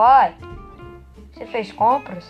Pai, você fez compras?